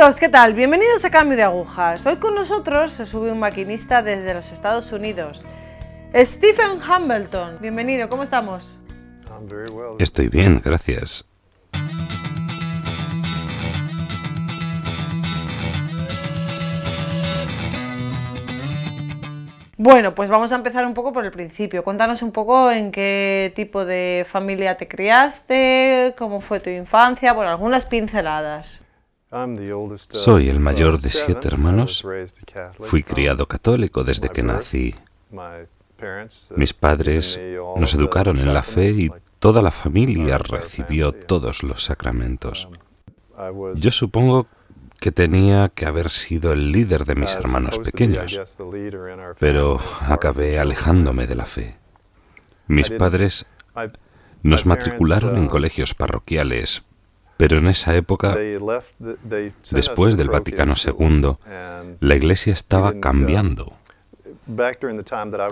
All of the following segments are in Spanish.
amigos, ¿qué tal? Bienvenidos a Cambio de Agujas. Hoy con nosotros se sube un maquinista desde los Estados Unidos, Stephen Hambleton. Bienvenido, ¿cómo estamos? Estoy bien, gracias. Bueno, pues vamos a empezar un poco por el principio. Cuéntanos un poco en qué tipo de familia te criaste, cómo fue tu infancia, por algunas pinceladas. Soy el mayor de siete hermanos. Fui criado católico desde que nací. Mis padres nos educaron en la fe y toda la familia recibió todos los sacramentos. Yo supongo que tenía que haber sido el líder de mis hermanos pequeños, pero acabé alejándome de la fe. Mis padres nos matricularon en colegios parroquiales, pero en esa época, después del Vaticano II, la Iglesia estaba cambiando.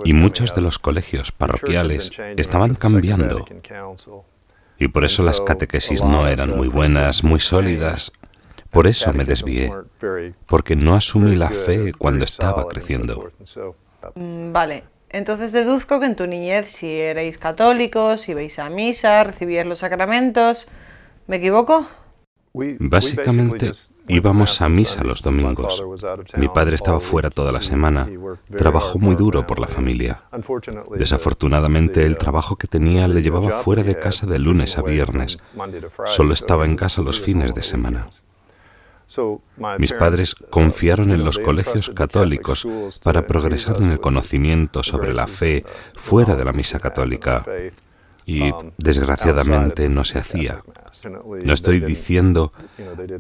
Y muchos de los colegios parroquiales estaban cambiando. Y por eso las catequesis no eran muy buenas, muy sólidas. Por eso me desvié, porque no asumí la fe cuando estaba creciendo. Mm, vale, entonces deduzco que en tu niñez si erais católicos, ibais a misa, recibíais los sacramentos. ¿Me equivoco? Básicamente íbamos a misa los domingos. Mi padre estaba fuera toda la semana. Trabajó muy duro por la familia. Desafortunadamente el trabajo que tenía le llevaba fuera de casa de lunes a viernes. Solo estaba en casa los fines de semana. Mis padres confiaron en los colegios católicos para progresar en el conocimiento sobre la fe fuera de la misa católica y desgraciadamente no se hacía. No estoy diciendo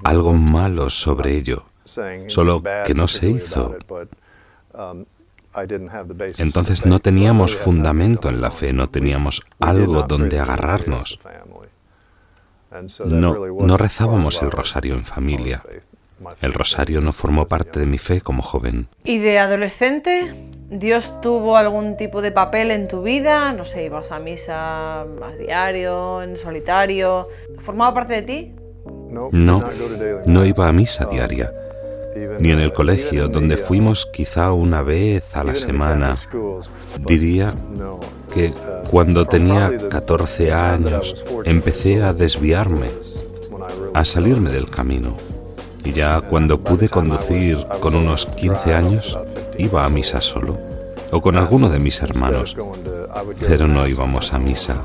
algo malo sobre ello, solo que no se hizo. Entonces no teníamos fundamento en la fe, no teníamos algo donde agarrarnos. No, no rezábamos el rosario en familia. El rosario no formó parte de mi fe como joven. ¿Y de adolescente? ¿Dios tuvo algún tipo de papel en tu vida? No sé, ibas a misa a diario, en solitario. ¿Formaba parte de ti? No, no iba a misa diaria, ni en el colegio, donde fuimos quizá una vez a la semana. Diría que cuando tenía 14 años empecé a desviarme, a salirme del camino. Y ya cuando pude conducir con unos 15 años, iba a misa solo, o con alguno de mis hermanos, pero no íbamos a misa.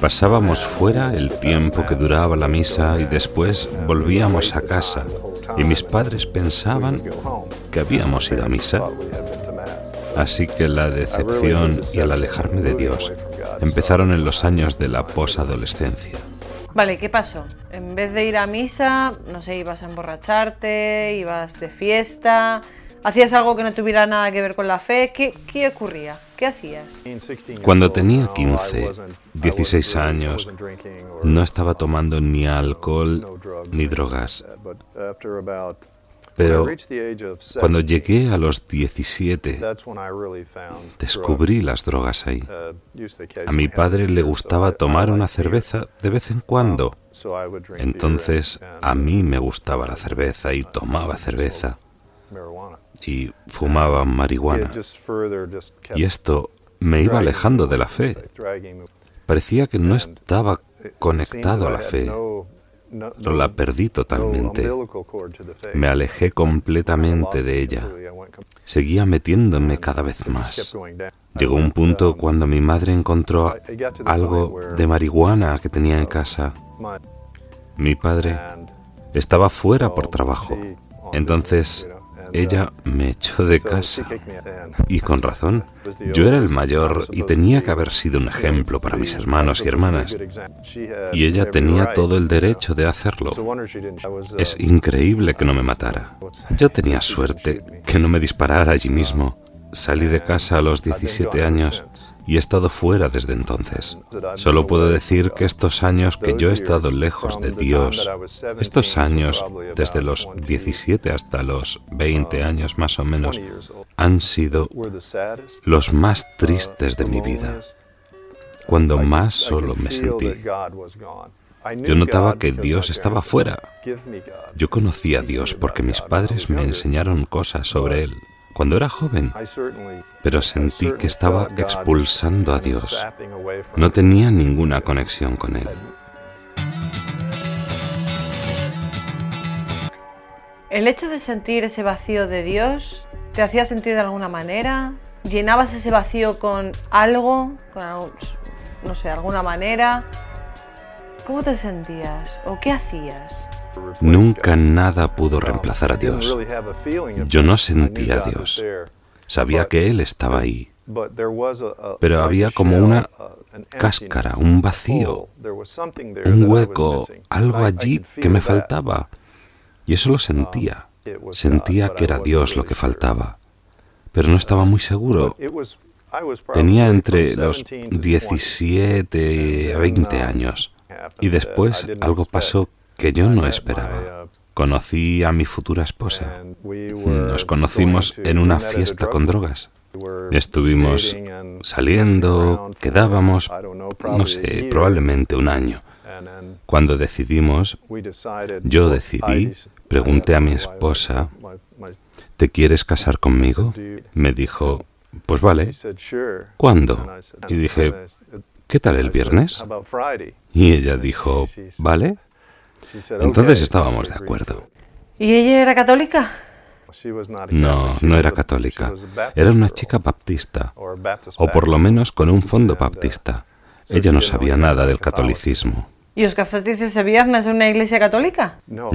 Pasábamos fuera el tiempo que duraba la misa y después volvíamos a casa y mis padres pensaban que habíamos ido a misa. Así que la decepción y el alejarme de Dios empezaron en los años de la posadolescencia. Vale, ¿qué pasó? En vez de ir a misa, no sé, ibas a emborracharte, ibas de fiesta, hacías algo que no tuviera nada que ver con la fe. ¿Qué, qué ocurría? ¿Qué hacías? Cuando tenía 15, 16 años, no estaba tomando ni alcohol ni drogas. Pero cuando llegué a los 17, descubrí las drogas ahí. A mi padre le gustaba tomar una cerveza de vez en cuando. Entonces a mí me gustaba la cerveza y tomaba cerveza. Y fumaba marihuana. Y esto me iba alejando de la fe. Parecía que no estaba conectado a la fe la perdí totalmente. Me alejé completamente de ella. Seguía metiéndome cada vez más. Llegó un punto cuando mi madre encontró algo de marihuana que tenía en casa. Mi padre estaba fuera por trabajo. Entonces ella me echó de casa. Y con razón. Yo era el mayor y tenía que haber sido un ejemplo para mis hermanos y hermanas. Y ella tenía todo el derecho de hacerlo. Es increíble que no me matara. Yo tenía suerte que no me disparara allí mismo. Salí de casa a los 17 años y he estado fuera desde entonces. Solo puedo decir que estos años que yo he estado lejos de Dios, estos años desde los 17 hasta los 20 años más o menos, han sido los más tristes de mi vida, cuando más solo me sentí. Yo notaba que Dios estaba fuera. Yo conocía a Dios porque mis padres me enseñaron cosas sobre Él cuando era joven, pero sentí que estaba expulsando a Dios. No tenía ninguna conexión con Él. ¿El hecho de sentir ese vacío de Dios te hacía sentir de alguna manera? ¿Llenabas ese vacío con algo? ¿Con no sé, alguna manera? ¿Cómo te sentías? ¿O qué hacías? Nunca nada pudo reemplazar a Dios. Yo no sentía a Dios. Sabía que Él estaba ahí. Pero había como una cáscara, un vacío, un hueco, algo allí que me faltaba. Y eso lo sentía. Sentía que era Dios lo que faltaba. Pero no estaba muy seguro. Tenía entre los 17 a 20 años. Y después algo pasó que yo no esperaba. Conocí a mi futura esposa. Nos conocimos en una fiesta con drogas. Estuvimos saliendo, quedábamos, no sé, probablemente un año. Cuando decidimos, yo decidí, pregunté a mi esposa, ¿te quieres casar conmigo? Me dijo, pues vale. ¿Cuándo? Y dije, ¿qué tal el viernes? Y ella dijo, ¿vale? Entonces estábamos de acuerdo. ¿Y ella era católica? No, no era católica. Era una chica baptista, o por lo menos con un fondo baptista. Ella no sabía nada del catolicismo. ¿Y os casasteis ese viernes en una iglesia católica? No,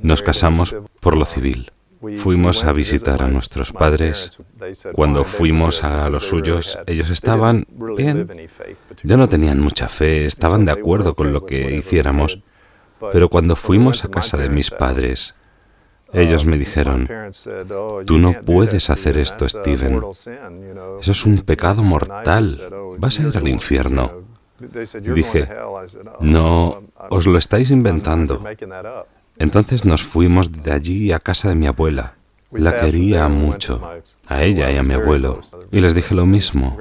nos casamos por lo civil. Fuimos a visitar a nuestros padres. Cuando fuimos a los suyos, ellos estaban bien. Ya no tenían mucha fe, estaban de acuerdo con lo que hiciéramos. Pero cuando fuimos a casa de mis padres, ellos me dijeron, tú no puedes hacer esto, Steven. Eso es un pecado mortal. Vas a ir al infierno. Dije, no, os lo estáis inventando. Entonces nos fuimos de allí a casa de mi abuela. La quería mucho, a ella y a mi abuelo. Y les dije lo mismo.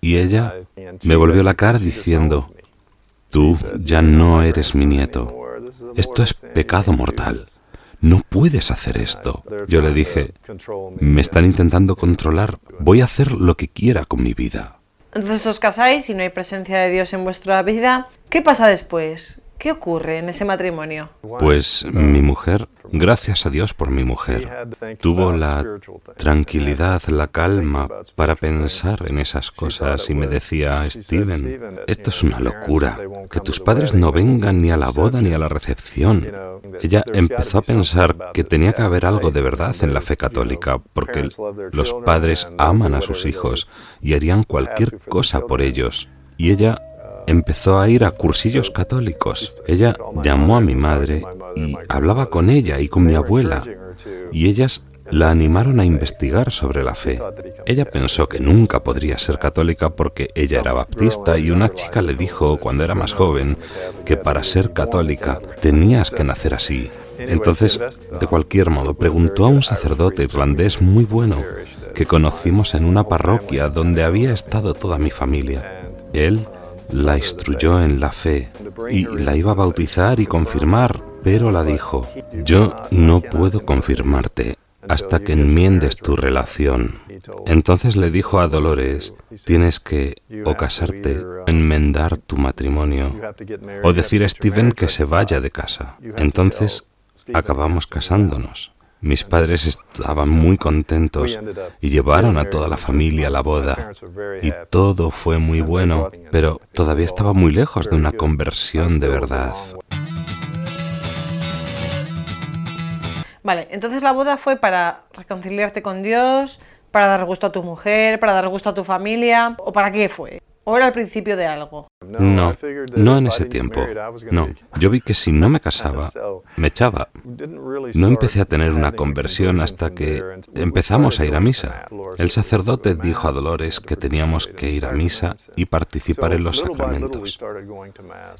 Y ella me volvió la cara diciendo, tú ya no eres mi nieto. Esto es pecado mortal. No puedes hacer esto. Yo le dije, me están intentando controlar. Voy a hacer lo que quiera con mi vida. Entonces os casáis y no hay presencia de Dios en vuestra vida. ¿Qué pasa después? ¿Qué ocurre en ese matrimonio? Pues mi mujer, gracias a Dios por mi mujer, tuvo la tranquilidad, la calma para pensar en esas cosas y me decía, Steven, esto es una locura, que tus padres no vengan ni a la boda ni a la recepción. Ella empezó a pensar que tenía que haber algo de verdad en la fe católica, porque los padres aman a sus hijos y harían cualquier cosa por ellos. Y ella empezó a ir a cursillos católicos. Ella llamó a mi madre y hablaba con ella y con mi abuela. Y ellas la animaron a investigar sobre la fe. Ella pensó que nunca podría ser católica porque ella era baptista y una chica le dijo cuando era más joven que para ser católica tenías que nacer así. Entonces, de cualquier modo, preguntó a un sacerdote irlandés muy bueno que conocimos en una parroquia donde había estado toda mi familia. Él la instruyó en la fe y la iba a bautizar y confirmar, pero la dijo, yo no puedo confirmarte hasta que enmiendes tu relación. Entonces le dijo a Dolores, tienes que o casarte, enmendar tu matrimonio, o decir a Steven que se vaya de casa. Entonces acabamos casándonos. Mis padres estaban muy contentos y llevaron a toda la familia a la boda. Y todo fue muy bueno, pero todavía estaba muy lejos de una conversión de verdad. Vale, entonces la boda fue para reconciliarte con Dios, para dar gusto a tu mujer, para dar gusto a tu familia, ¿o para qué fue? ¿O era el principio de algo? No, no en ese tiempo. No, yo vi que si no me casaba, me echaba. No empecé a tener una conversión hasta que empezamos a ir a misa. El sacerdote dijo a Dolores que teníamos que ir a misa y participar en los sacramentos.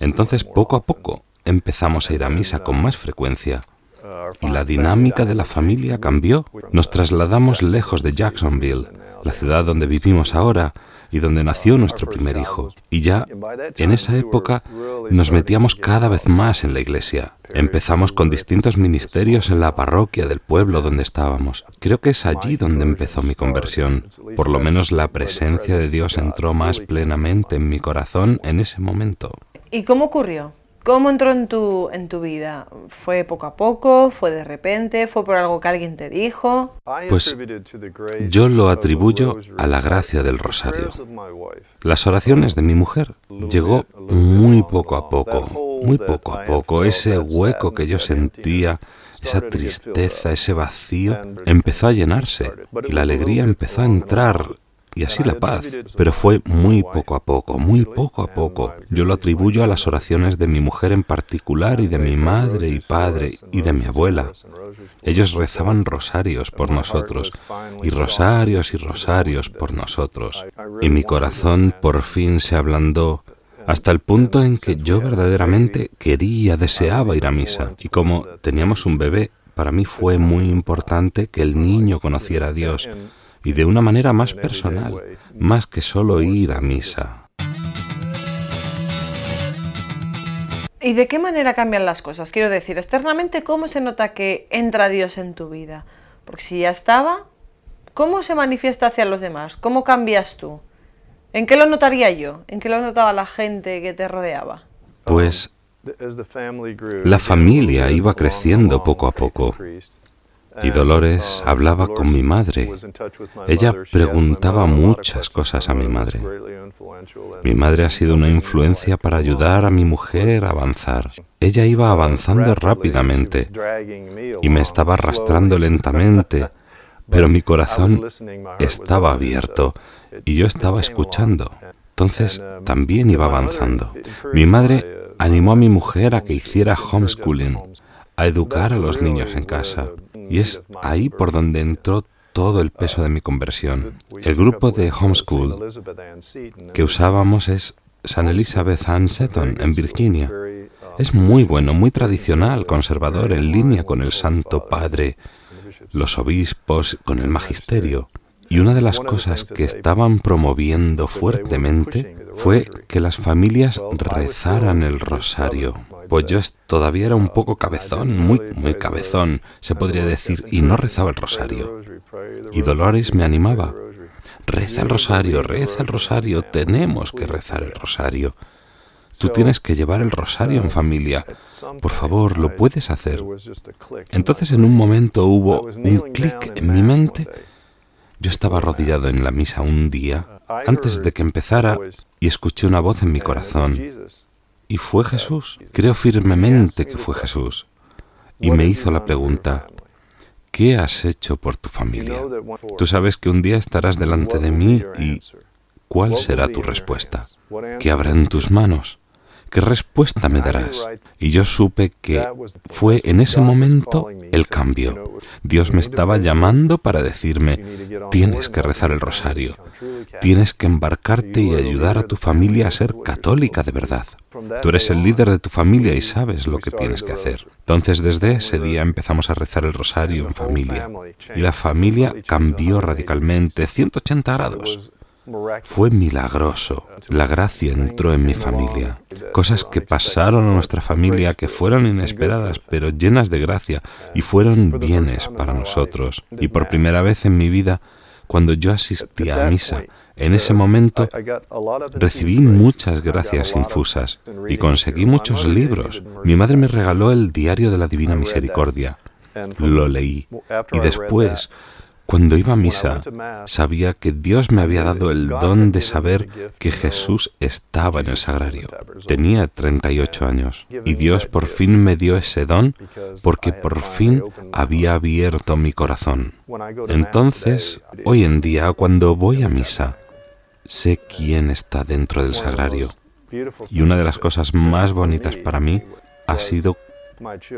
Entonces, poco a poco, empezamos a ir a misa con más frecuencia. Y la dinámica de la familia cambió. Nos trasladamos lejos de Jacksonville, la ciudad donde vivimos ahora, y donde nació nuestro primer hijo. Y ya en esa época nos metíamos cada vez más en la iglesia. Empezamos con distintos ministerios en la parroquia del pueblo donde estábamos. Creo que es allí donde empezó mi conversión. Por lo menos la presencia de Dios entró más plenamente en mi corazón en ese momento. ¿Y cómo ocurrió? ¿Cómo entró en tu, en tu vida? ¿Fue poco a poco? ¿Fue de repente? ¿Fue por algo que alguien te dijo? Pues yo lo atribuyo a la gracia del rosario. Las oraciones de mi mujer llegó muy poco a poco, muy poco a poco. Ese hueco que yo sentía, esa tristeza, ese vacío, empezó a llenarse y la alegría empezó a entrar y así la paz. Pero fue muy poco a poco, muy poco a poco. Yo lo atribuyo a las oraciones de mi mujer en particular y de mi madre y padre y de mi abuela. Ellos rezaban rosarios por nosotros y rosarios y rosarios por nosotros. Y mi corazón por fin se ablandó hasta el punto en que yo verdaderamente quería, deseaba ir a misa. Y como teníamos un bebé, para mí fue muy importante que el niño conociera a Dios y de una manera más personal, más que solo ir a misa. ¿Y de qué manera cambian las cosas? Quiero decir, externamente, ¿cómo se nota que entra Dios en tu vida? Porque si ya estaba, ¿cómo se manifiesta hacia los demás? ¿Cómo cambias tú? ¿En qué lo notaría yo? ¿En qué lo notaba la gente que te rodeaba? Pues la familia iba creciendo poco a poco y Dolores hablaba con mi madre. Ella preguntaba muchas cosas a mi madre. Mi madre ha sido una influencia para ayudar a mi mujer a avanzar. Ella iba avanzando rápidamente y me estaba arrastrando lentamente, pero mi corazón estaba abierto y yo estaba escuchando. Entonces también iba avanzando. Mi madre animó a mi mujer a que hiciera homeschooling, a educar a los niños en casa. Y es ahí por donde entró todo el peso de mi conversión. El grupo de homeschool que usábamos es San Elizabeth Ann Seton, en Virginia. Es muy bueno, muy tradicional, conservador, en línea con el Santo Padre, los obispos, con el magisterio. Y una de las cosas que estaban promoviendo fuertemente fue que las familias rezaran el rosario. Pues yo todavía era un poco cabezón, muy, muy cabezón, se podría decir, y no rezaba el rosario. Y Dolores me animaba. Reza el rosario, reza el rosario, tenemos que rezar el rosario. Tú tienes que llevar el rosario en familia. Por favor, lo puedes hacer. Entonces en un momento hubo un clic en mi mente. Yo estaba arrodillado en la misa un día, antes de que empezara, y escuché una voz en mi corazón. Y fue Jesús. Creo firmemente que fue Jesús. Y me hizo la pregunta, ¿qué has hecho por tu familia? Tú sabes que un día estarás delante de mí y ¿cuál será tu respuesta? ¿Qué habrá en tus manos? ¿Qué respuesta me darás? Y yo supe que fue en ese momento el cambio. Dios me estaba llamando para decirme, tienes que rezar el rosario, tienes que embarcarte y ayudar a tu familia a ser católica de verdad. Tú eres el líder de tu familia y sabes lo que tienes que hacer. Entonces desde ese día empezamos a rezar el rosario en familia. Y la familia cambió radicalmente, 180 grados. Fue milagroso. La gracia entró en mi familia. Cosas que pasaron a nuestra familia que fueron inesperadas, pero llenas de gracia, y fueron bienes para nosotros. Y por primera vez en mi vida, cuando yo asistí a misa, en ese momento recibí muchas gracias infusas y conseguí muchos libros. Mi madre me regaló el Diario de la Divina Misericordia. Lo leí y después cuando iba a misa, sabía que Dios me había dado el don de saber que Jesús estaba en el sagrario. Tenía 38 años y Dios por fin me dio ese don porque por fin había abierto mi corazón. Entonces, hoy en día, cuando voy a misa, sé quién está dentro del sagrario. Y una de las cosas más bonitas para mí ha sido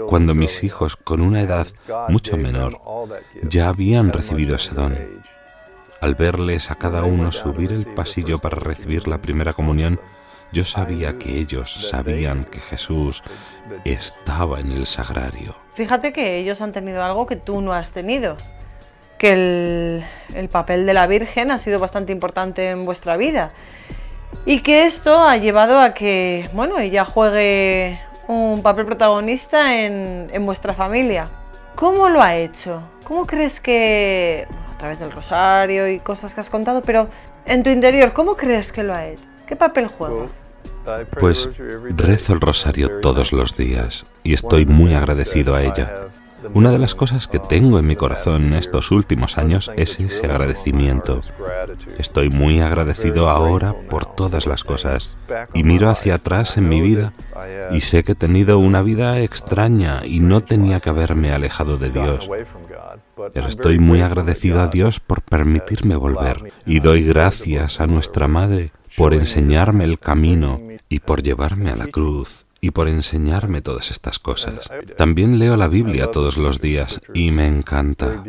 cuando mis hijos con una edad mucho menor ya habían recibido ese don. Al verles a cada uno subir el pasillo para recibir la primera comunión, yo sabía que ellos sabían que Jesús estaba en el sagrario. Fíjate que ellos han tenido algo que tú no has tenido, que el, el papel de la Virgen ha sido bastante importante en vuestra vida. Y que esto ha llevado a que, bueno, ella juegue un papel protagonista en, en vuestra familia. ¿Cómo lo ha hecho? ¿Cómo crees que, a través del rosario y cosas que has contado, pero en tu interior, ¿cómo crees que lo ha hecho? ¿Qué papel juega? Pues rezo el rosario todos los días y estoy muy agradecido a ella. Una de las cosas que tengo en mi corazón en estos últimos años es ese agradecimiento. Estoy muy agradecido ahora por todas las cosas y miro hacia atrás en mi vida y sé que he tenido una vida extraña y no tenía que haberme alejado de Dios. Pero estoy muy agradecido a Dios por permitirme volver y doy gracias a nuestra Madre por enseñarme el camino y por llevarme a la cruz y por enseñarme todas estas cosas. También leo la Biblia todos los días y me encanta.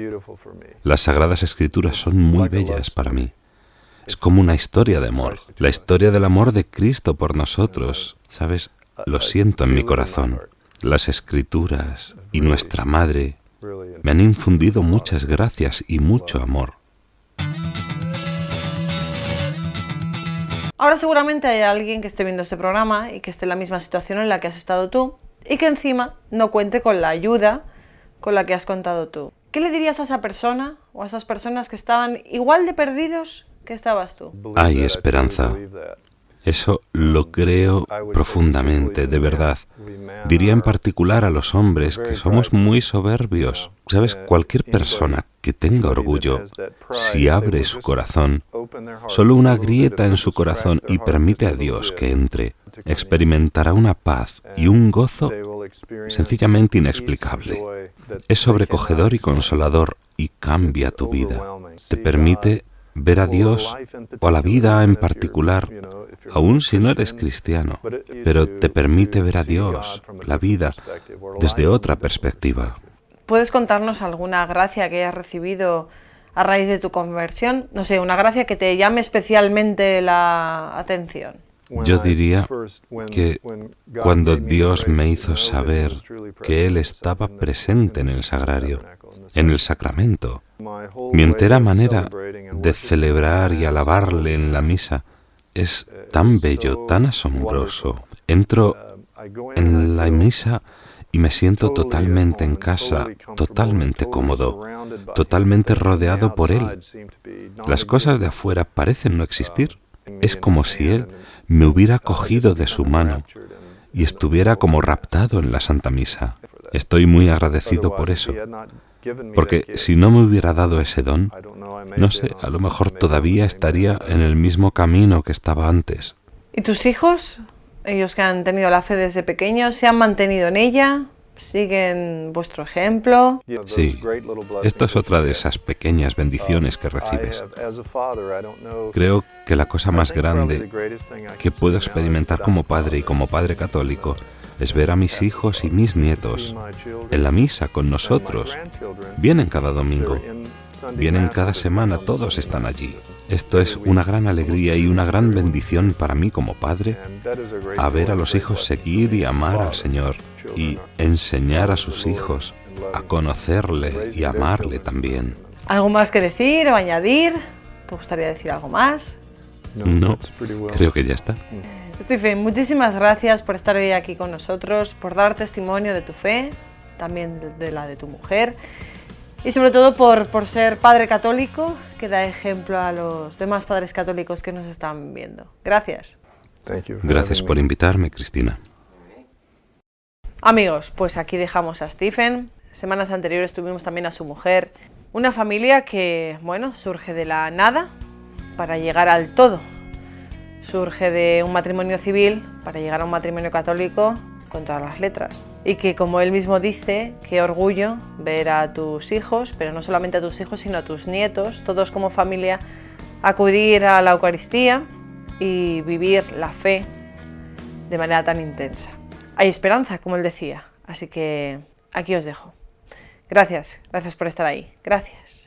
Las sagradas escrituras son muy bellas para mí. Es como una historia de amor, la historia del amor de Cristo por nosotros. ¿Sabes? Lo siento en mi corazón. Las escrituras y nuestra Madre me han infundido muchas gracias y mucho amor. Ahora seguramente hay alguien que esté viendo este programa y que esté en la misma situación en la que has estado tú y que encima no cuente con la ayuda con la que has contado tú. ¿Qué le dirías a esa persona o a esas personas que estaban igual de perdidos que estabas tú? Hay esperanza. Eso lo creo profundamente, de verdad. Diría en particular a los hombres que somos muy soberbios. Sabes, cualquier persona que tenga orgullo, si abre su corazón, solo una grieta en su corazón y permite a Dios que entre, experimentará una paz y un gozo sencillamente inexplicable. Es sobrecogedor y consolador y cambia tu vida. Te permite ver a Dios o a la vida en particular, aun si no eres cristiano, pero te permite ver a Dios, la vida, desde otra perspectiva. ¿Puedes contarnos alguna gracia que hayas recibido a raíz de tu conversión? No sé, una gracia que te llame especialmente la atención. Yo diría que cuando Dios me hizo saber que Él estaba presente en el sagrario, en el sacramento, mi entera manera de celebrar y alabarle en la misa es tan bello, tan asombroso. Entro en la misa y me siento totalmente en casa, totalmente cómodo, totalmente rodeado por Él. Las cosas de afuera parecen no existir. Es como si Él me hubiera cogido de su mano y estuviera como raptado en la Santa Misa. Estoy muy agradecido por eso. Porque si no me hubiera dado ese don, no sé, a lo mejor todavía estaría en el mismo camino que estaba antes. ¿Y tus hijos? Ellos que han tenido la fe desde pequeños, ¿se han mantenido en ella? ¿Siguen vuestro ejemplo? Sí, esto es otra de esas pequeñas bendiciones que recibes. Creo que la cosa más grande que puedo experimentar como padre y como padre católico es ver a mis hijos y mis nietos en la misa con nosotros. Vienen cada domingo, vienen cada semana, todos están allí. Esto es una gran alegría y una gran bendición para mí como padre, a ver a los hijos seguir y amar al Señor y enseñar a sus hijos a conocerle y amarle también. ¿Algo más que decir o añadir? ¿Te gustaría decir algo más? No, creo que ya está. Stephen, muchísimas gracias por estar hoy aquí con nosotros, por dar testimonio de tu fe, también de la de tu mujer y sobre todo por, por ser padre católico que da ejemplo a los demás padres católicos que nos están viendo. Gracias. Gracias por invitarme, Cristina. Amigos, pues aquí dejamos a Stephen. Semanas anteriores tuvimos también a su mujer. Una familia que, bueno, surge de la nada para llegar al todo surge de un matrimonio civil para llegar a un matrimonio católico con todas las letras. Y que como él mismo dice, qué orgullo ver a tus hijos, pero no solamente a tus hijos, sino a tus nietos, todos como familia, acudir a la Eucaristía y vivir la fe de manera tan intensa. Hay esperanza, como él decía, así que aquí os dejo. Gracias, gracias por estar ahí. Gracias.